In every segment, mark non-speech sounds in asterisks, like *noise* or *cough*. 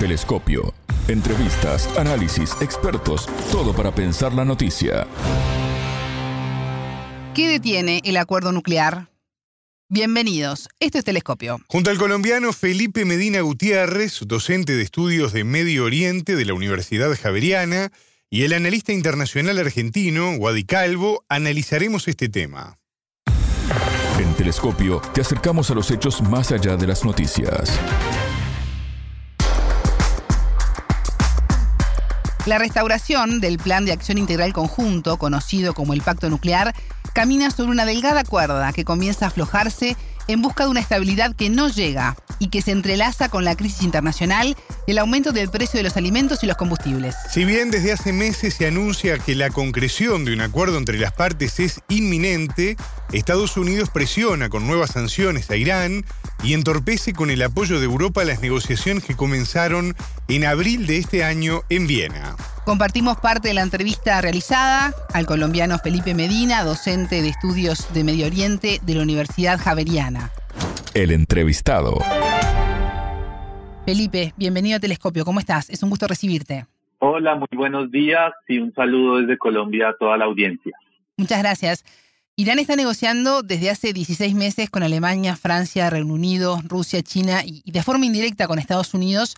Telescopio. Entrevistas, análisis, expertos, todo para pensar la noticia. ¿Qué detiene el acuerdo nuclear? Bienvenidos, esto es Telescopio. Junto al colombiano Felipe Medina Gutiérrez, docente de estudios de Medio Oriente de la Universidad Javeriana, y el analista internacional argentino, Wadi Calvo, analizaremos este tema. En Telescopio te acercamos a los hechos más allá de las noticias. La restauración del Plan de Acción Integral Conjunto, conocido como el Pacto Nuclear, camina sobre una delgada cuerda que comienza a aflojarse en busca de una estabilidad que no llega y que se entrelaza con la crisis internacional el aumento del precio de los alimentos y los combustibles. Si bien desde hace meses se anuncia que la concreción de un acuerdo entre las partes es inminente, Estados Unidos presiona con nuevas sanciones a Irán y entorpece con el apoyo de Europa las negociaciones que comenzaron en abril de este año en Viena. Compartimos parte de la entrevista realizada al colombiano Felipe Medina, docente de estudios de Medio Oriente de la Universidad Javeriana. El entrevistado. Felipe, bienvenido a Telescopio. ¿Cómo estás? Es un gusto recibirte. Hola, muy buenos días y un saludo desde Colombia a toda la audiencia. Muchas gracias. Irán está negociando desde hace 16 meses con Alemania, Francia, Reino Unido, Rusia, China y de forma indirecta con Estados Unidos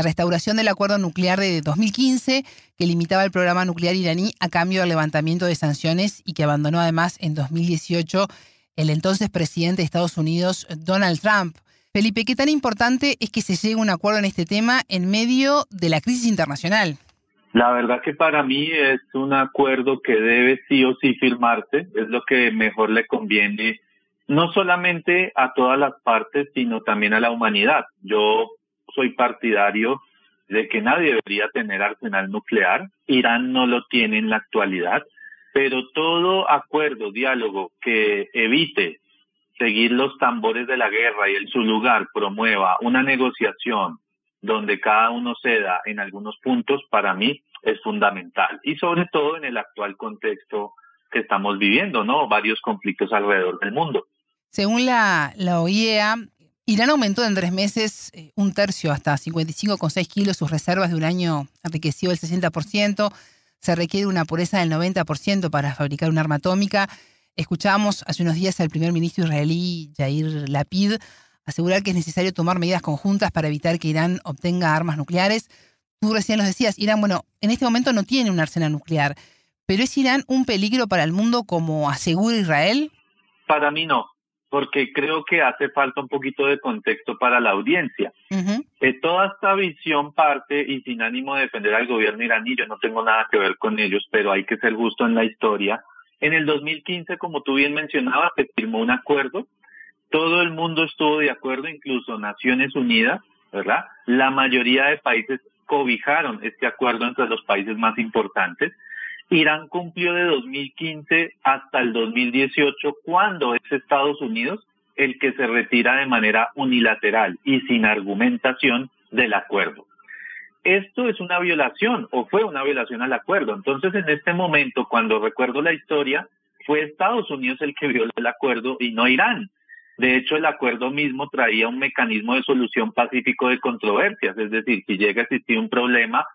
la restauración del acuerdo nuclear de 2015 que limitaba el programa nuclear iraní a cambio del levantamiento de sanciones y que abandonó además en 2018 el entonces presidente de Estados Unidos, Donald Trump. Felipe, ¿qué tan importante es que se llegue a un acuerdo en este tema en medio de la crisis internacional? La verdad que para mí es un acuerdo que debe sí o sí firmarse, es lo que mejor le conviene no solamente a todas las partes, sino también a la humanidad. Yo soy partidario de que nadie debería tener arsenal nuclear. Irán no lo tiene en la actualidad, pero todo acuerdo, diálogo que evite seguir los tambores de la guerra y en su lugar promueva una negociación donde cada uno ceda en algunos puntos, para mí es fundamental. Y sobre todo en el actual contexto que estamos viviendo, ¿no? Varios conflictos alrededor del mundo. Según la, la OIEA, Irán aumentó en tres meses eh, un tercio, hasta 55,6 kilos, sus reservas de un año enriquecido el 60%. Se requiere una pureza del 90% para fabricar un arma atómica. Escuchábamos hace unos días al primer ministro israelí Yair Lapid asegurar que es necesario tomar medidas conjuntas para evitar que Irán obtenga armas nucleares. Tú recién nos decías, Irán, bueno, en este momento no tiene un arsenal nuclear, pero ¿es Irán un peligro para el mundo como asegura Israel? Para mí no, porque creo que hace falta un poquito de contexto para la audiencia. Toda esta visión parte, y sin ánimo de defender al gobierno iraní, yo no tengo nada que ver con ellos, pero hay que ser justo en la historia, en el 2015, como tú bien mencionabas, se firmó un acuerdo. Todo el mundo estuvo de acuerdo, incluso Naciones Unidas, ¿verdad? La mayoría de países cobijaron este acuerdo entre los países más importantes. Irán cumplió de 2015 hasta el 2018 cuando es Estados Unidos el que se retira de manera unilateral y sin argumentación del acuerdo esto es una violación o fue una violación al acuerdo. Entonces, en este momento, cuando recuerdo la historia, fue Estados Unidos el que violó el acuerdo y no Irán. De hecho, el acuerdo mismo traía un mecanismo de solución pacífico de controversias, es decir, si llega a existir un problema,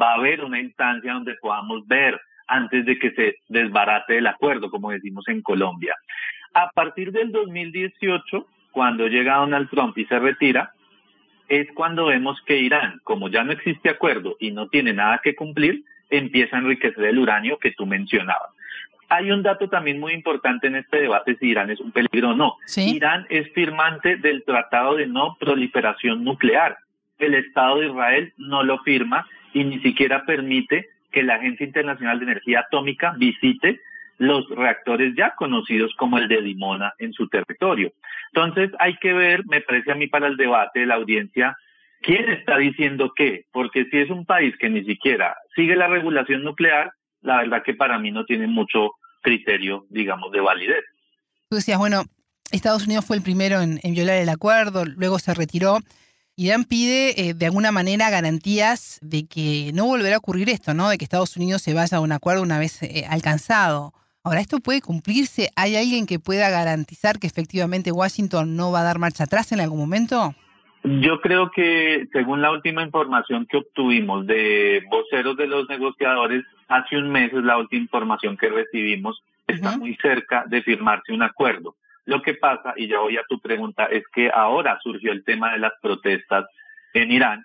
va a haber una instancia donde podamos ver antes de que se desbarate el acuerdo, como decimos en Colombia. A partir del 2018, cuando llega Donald Trump y se retira, es cuando vemos que Irán, como ya no existe acuerdo y no tiene nada que cumplir, empieza a enriquecer el uranio que tú mencionabas. Hay un dato también muy importante en este debate si Irán es un peligro o no. Irán es firmante del Tratado de No Proliferación Nuclear. El Estado de Israel no lo firma y ni siquiera permite que la Agencia Internacional de Energía Atómica visite los reactores ya conocidos como el de Dimona en su territorio. Entonces hay que ver, me parece a mí para el debate de la audiencia, quién está diciendo qué, porque si es un país que ni siquiera sigue la regulación nuclear, la verdad que para mí no tiene mucho criterio, digamos, de validez. Tú decías, bueno, Estados Unidos fue el primero en, violar el acuerdo, luego se retiró. Irán pide eh, de alguna manera garantías de que no volverá a ocurrir esto, ¿no? De que Estados Unidos se vaya a un acuerdo una vez eh, alcanzado. Ahora, ¿esto puede cumplirse? ¿Hay alguien que pueda garantizar que efectivamente Washington no va a dar marcha atrás en algún momento? Yo creo que según la última información que obtuvimos de voceros de los negociadores, hace un mes es la última información que recibimos, está muy cerca de firmarse un acuerdo. Lo que pasa, y ya voy a tu pregunta, es que ahora surgió el tema de las protestas en Irán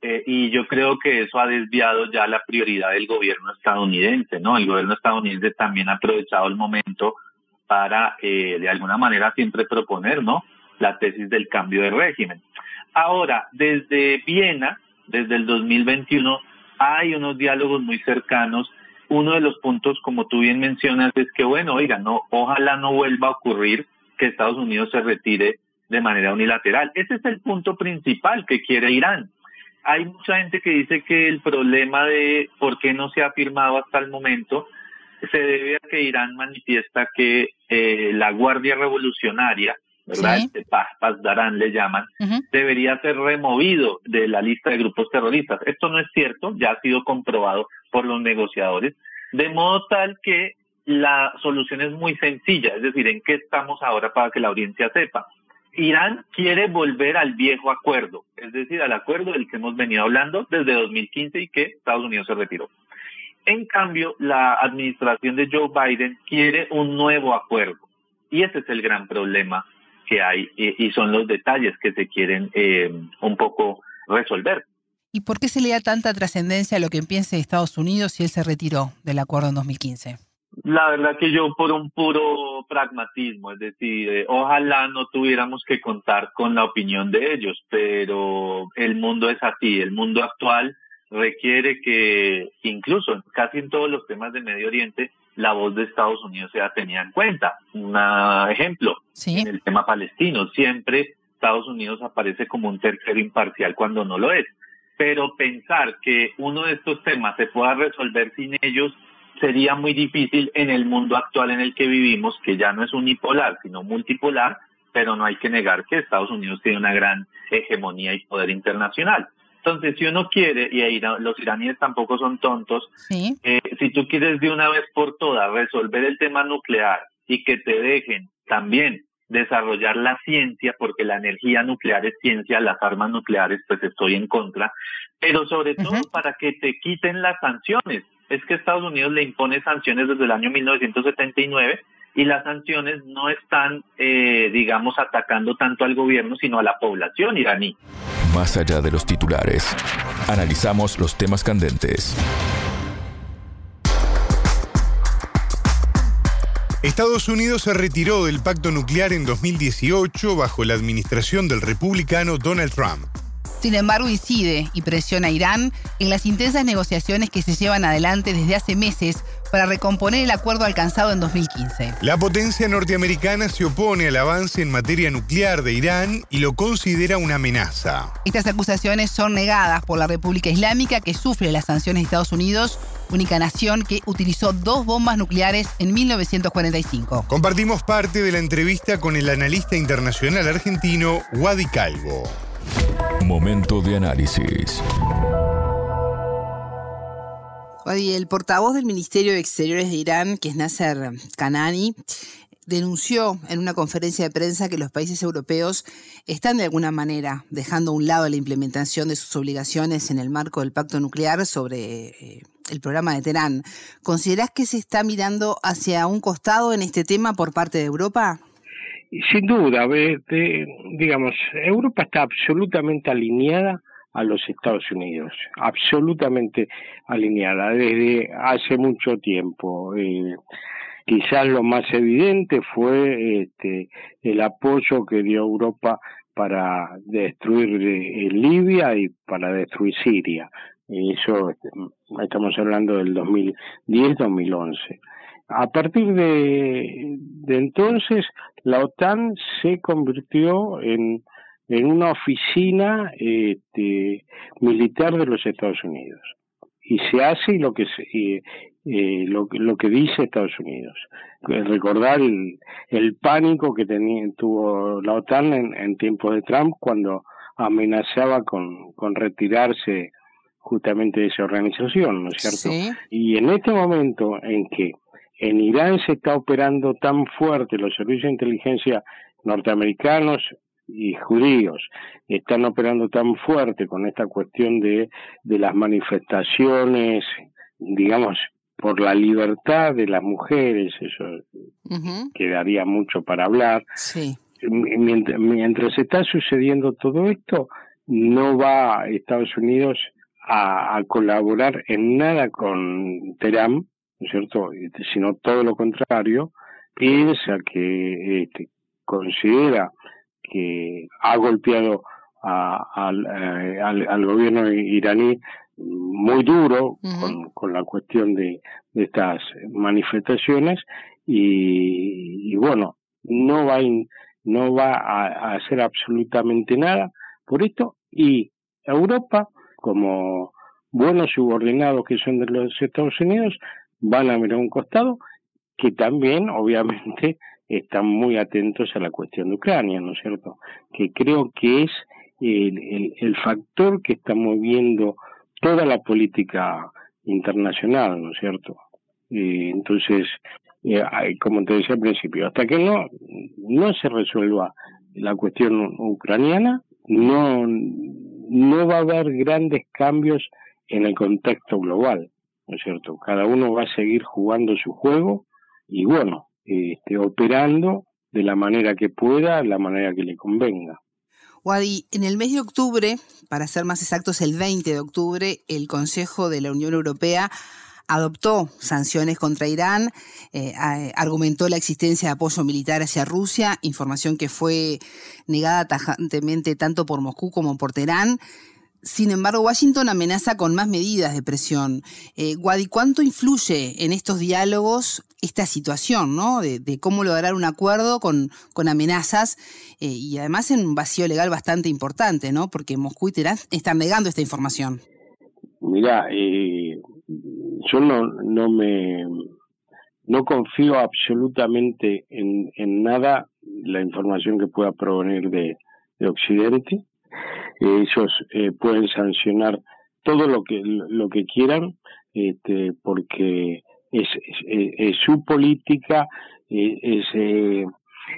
eh, y yo creo que eso ha desviado ya la prioridad del gobierno estadounidense, ¿no? El gobierno estadounidense también ha aprovechado el momento para eh, de alguna manera siempre proponer, ¿no? La tesis del cambio de régimen. Ahora, desde Viena, desde el 2021, hay unos diálogos muy cercanos. Uno de los puntos, como tú bien mencionas, es que, bueno, oiga, no, ojalá no vuelva a ocurrir que Estados Unidos se retire de manera unilateral. Ese es el punto principal que quiere Irán. Hay mucha gente que dice que el problema de por qué no se ha firmado hasta el momento se debe a que Irán manifiesta que eh, la Guardia Revolucionaria, ¿verdad? Este Paz, Darán le llaman, debería ser removido de la lista de grupos terroristas. Esto no es cierto, ya ha sido comprobado por los negociadores, de modo tal que la solución es muy sencilla, es decir, ¿en qué estamos ahora para que la audiencia sepa? Irán quiere volver al viejo acuerdo, es decir, al acuerdo del que hemos venido hablando desde 2015 y que Estados Unidos se retiró. En cambio, la administración de Joe Biden quiere un nuevo acuerdo y ese es el gran problema que hay y, son los detalles que se quieren eh, un poco resolver. ¿Y por qué se le da tanta trascendencia a lo que piense Estados Unidos si él se retiró del acuerdo en 2015? La verdad que yo por un puro pragmatismo, es decir, eh, ojalá no tuviéramos que contar con la opinión de ellos, pero el mundo es así, el mundo actual requiere que incluso casi en todos los temas de Medio Oriente la voz de Estados Unidos sea tenida en cuenta. Un ejemplo, en el tema palestino, siempre Estados Unidos aparece como un tercero imparcial cuando no lo es. Pero pensar que uno de estos temas se pueda resolver sin ellos sería muy difícil en el mundo actual en el que vivimos, que ya no es unipolar, sino multipolar, pero no hay que negar que Estados Unidos tiene una gran hegemonía y poder internacional. Entonces, si uno quiere, y los iraníes tampoco son tontos, eh, si tú quieres de una vez por todas resolver el tema nuclear y que te dejen también desarrollar la ciencia, porque la energía nuclear es ciencia, las armas nucleares, pues estoy en contra, pero sobre todo para que te quiten las sanciones es que Estados Unidos le impone sanciones desde el año 1979 y las sanciones no están, eh, digamos, atacando tanto al gobierno, sino a la población iraní. Más allá de los titulares, analizamos los temas candentes. Estados Unidos se retiró del pacto nuclear en 2018 bajo la administración del republicano Donald Trump. Sin embargo, incide y presiona a Irán en las intensas negociaciones que se llevan adelante desde hace meses para recomponer el acuerdo alcanzado en 2015. La potencia norteamericana se opone al avance en materia nuclear de Irán y lo considera una amenaza. Estas acusaciones son negadas por la República Islámica que sufre las sanciones de Estados Unidos, única nación que utilizó dos bombas nucleares en 1945. Compartimos parte de la entrevista con el analista internacional argentino Wadi Calvo. Momento de análisis. El portavoz del Ministerio de Exteriores de Irán, que es Nasser Kanani, denunció en una conferencia de prensa que los países europeos están de alguna manera dejando a un lado la implementación de sus obligaciones en el marco del pacto nuclear sobre eh, el programa de Teherán. ¿Considerás que se está mirando hacia un costado en este tema por parte de Europa? sin duda, digamos, Europa está absolutamente alineada a los Estados Unidos, absolutamente alineada desde hace mucho tiempo. Eh, quizás lo más evidente fue este, el apoyo que dio Europa para destruir eh, Libia y para destruir Siria. Eso este, estamos hablando del 2010-2011. A partir de, entonces, la OTAN se convirtió en, en una oficina este, militar de los Estados Unidos y se hace lo que eh, eh, lo, lo, que dice Estados Unidos. Recordar el, el pánico que tenía, tuvo la OTAN en, en tiempos de Trump cuando amenazaba con, con retirarse justamente de esa organización, ¿no es cierto? Y en este momento en que en Irán se está operando tan fuerte los servicios de inteligencia norteamericanos y judíos están operando tan fuerte con esta cuestión de, de las manifestaciones, digamos, por la libertad de las mujeres, eso quedaría mucho para hablar. Sí. Mientras, mientras está sucediendo todo esto, no va Estados Unidos a, colaborar en nada con Teherán, ¿no es cierto? Sino todo lo contrario, piensa que este, considera que ha golpeado al, eh, al, al, gobierno iraní muy duro con, con, la cuestión de, de estas manifestaciones y, y, bueno no va no va a, a, hacer absolutamente nada por esto y Europa como buenos subordinados que son de los Estados Unidos van a mirar un costado que también *laughs* obviamente están muy atentos a la cuestión de Ucrania, ¿no es cierto? Que creo que es el, el, el factor que está moviendo toda la política internacional, ¿no es cierto? Entonces, eh, como te decía al principio, hasta que no, no se resuelva la cuestión ucraniana, no, no va a haber grandes cambios en el contexto global, ¿no es cierto? Cada uno va a seguir jugando su juego y bueno, este, operando de la manera que pueda, la manera que le convenga. Wadi, en el mes de octubre, para ser más exactos, el 20 de octubre, el Consejo de la Unión Europea adoptó sanciones contra Irán, eh, argumentó la existencia de apoyo militar hacia Rusia, información que fue negada tajantemente tanto por Moscú como por Teherán. Sin embargo, Washington amenaza con más medidas de presión. Eh, Wadi, ¿cuánto influye en estos diálogos esta situación, ¿no? De, cómo lograr un acuerdo con, con amenazas eh, y además en un vacío legal bastante importante, ¿no? Porque Moscú y Teherán están negando esta información. Mira, eh, yo no, no me no confío absolutamente en, en nada la información que pueda provenir de, de Occidente ellos eh, pueden sancionar todo lo que lo que quieran este, porque es, es, su política es, eh,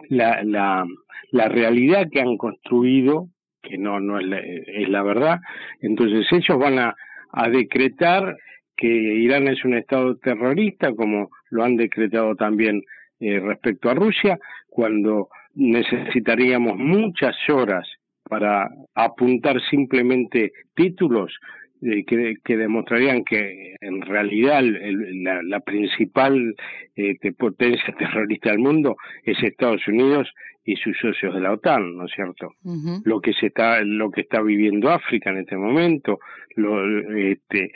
la, la, la realidad que han construido que no no es la, es la verdad. Entonces ellos van a, a decretar que Irán es un estado terrorista como lo han decretado también eh, respecto a Rusia cuando necesitaríamos muchas horas para apuntar simplemente títulos eh, que, que, demostrarían que en realidad el, la, la, principal eh, potencia *laughs* terrorista del mundo es Estados Unidos y sus socios de la OTAN, ¿no es cierto? Lo que se está, lo que está viviendo África en este momento, lo, este,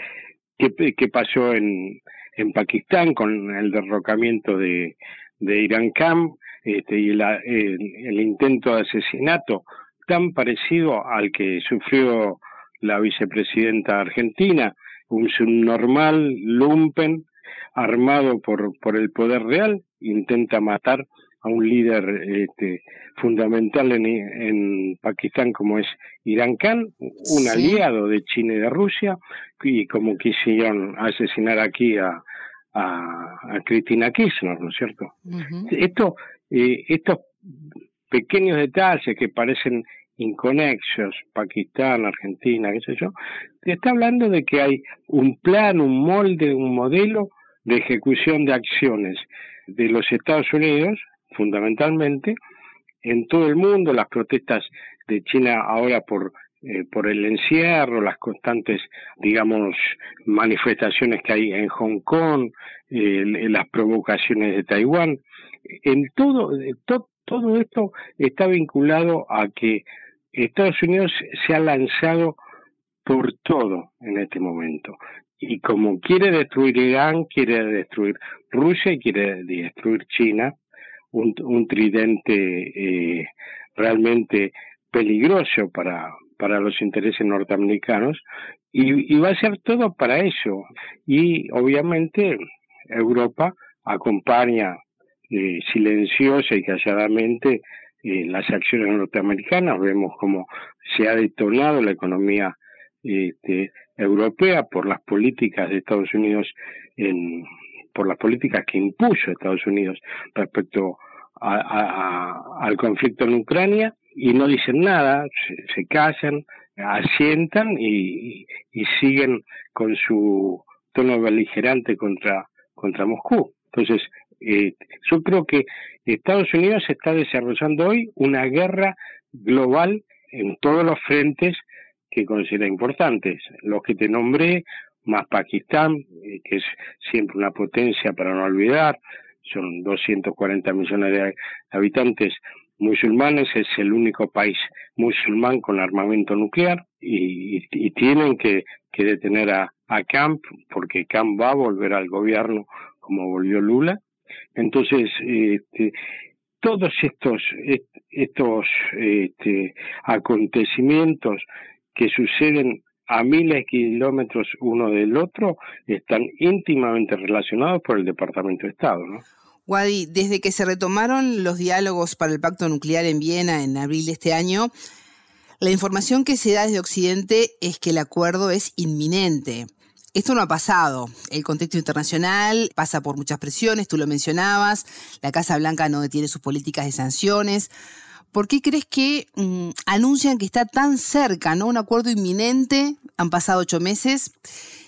qué, qué pasó en, en Pakistán con el derrocamiento de, de Irán Khan este, y el, el intento de asesinato tan parecido al que sufrió la vicepresidenta argentina, un subnormal lumpen armado por, por el poder real, intenta matar a un líder este, fundamental en, en Pakistán como es Irán Khan, un aliado de China y de Rusia, y como quisieron asesinar aquí a, a, a Cristina Kirchner, ¿no es cierto? Esto, eh, estos pequeños detalles que parecen inconexos, Pakistán, Argentina, qué sé yo, te está hablando de que hay un plan, un molde, un modelo de ejecución de acciones de los Estados Unidos, fundamentalmente, en todo el mundo, las protestas de China ahora por eh, por el encierro, las constantes, digamos, manifestaciones que hay en Hong Kong, eh, las provocaciones de Taiwán, en todo, to, todo esto está vinculado a que Estados Unidos se ha lanzado por todo en este momento. Y como quiere destruir Irán, quiere destruir Rusia y quiere destruir China, un, un tridente eh, realmente peligroso para, para los intereses norteamericanos, y, y va a ser todo para eso. Y obviamente Europa acompaña eh, silenciosa y calladamente eh, las acciones norteamericanas, vemos cómo se ha detonado la economía este, europea por las políticas de Estados Unidos, en, por las políticas que impuso Estados Unidos respecto a, a, al conflicto en Ucrania y no dicen nada, se, callan, asientan y, y, siguen con su tono beligerante contra, contra Moscú. Entonces, eh, yo creo que Estados Unidos está desarrollando hoy una guerra global en todos los frentes que considera importantes. Los que te nombré, más Pakistán, eh, que es siempre una potencia para no olvidar, son 240 millones de habitantes musulmanes, es el único país musulmán con armamento nuclear y, tienen que, detener a, a Camp porque Camp va a volver al gobierno como volvió Lula. Entonces, este, todos estos, estos este, acontecimientos que suceden a miles de kilómetros uno del otro están íntimamente relacionados por el Departamento de Estado. ¿no? Wadi, desde que se retomaron los diálogos para el pacto nuclear en Viena en abril de este año, la información que se da desde Occidente es que el acuerdo es inminente. Esto no ha pasado. El contexto internacional pasa por muchas presiones, tú lo mencionabas, la Casa Blanca no detiene sus políticas de sanciones. ¿Por qué crees que mm, anuncian que está tan cerca, ¿no? Un acuerdo inminente, han pasado ocho meses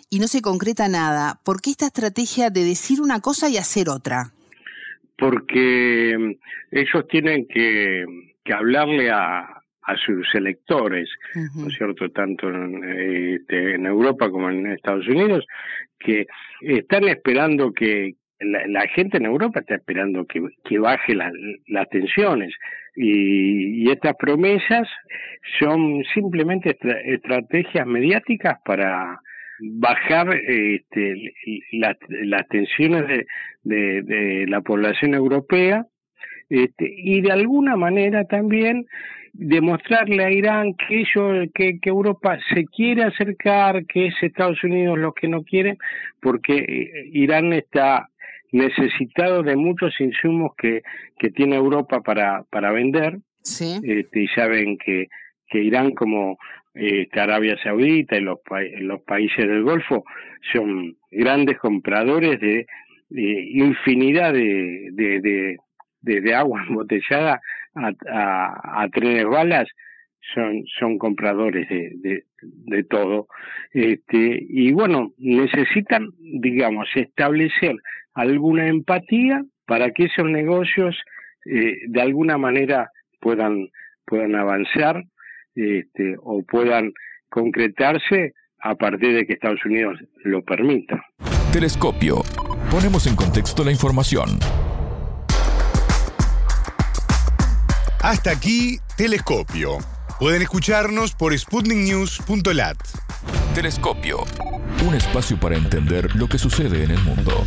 y no se concreta nada. ¿Por qué esta estrategia de decir una cosa y hacer otra? Porque mm, ellos tienen que, hablarle a, sus electores, ¿no es cierto?, tanto este, en, Europa como en Estados Unidos, que están esperando que, la, gente en Europa está esperando que, que baje las tensiones y, estas promesas son simplemente estrategias mediáticas para bajar este, las tensiones de, de, la población europea este, y de alguna manera también demostrarle a Irán que, ellos, que, que, Europa se quiere acercar, que es Estados Unidos los que no quieren, porque eh, Irán está necesitado de muchos insumos que, que tiene Europa para, para vender. Sí. Este, y saben que, que Irán como este, Arabia Saudita y los, los países del Golfo son grandes compradores de, infinidad de, de, de, de, agua *laughs* embotellada a, a, a, trenes balas son, son compradores de, de, de todo. Este, y bueno, necesitan, digamos, establecer alguna empatía para que esos negocios eh, de alguna manera puedan, puedan avanzar este, o puedan concretarse a partir de que Estados Unidos lo permita. Telescopio. Ponemos en contexto la información. Hasta aquí, Telescopio. Pueden escucharnos por sputniknews.lat. Telescopio. Un espacio para entender lo que sucede en el mundo.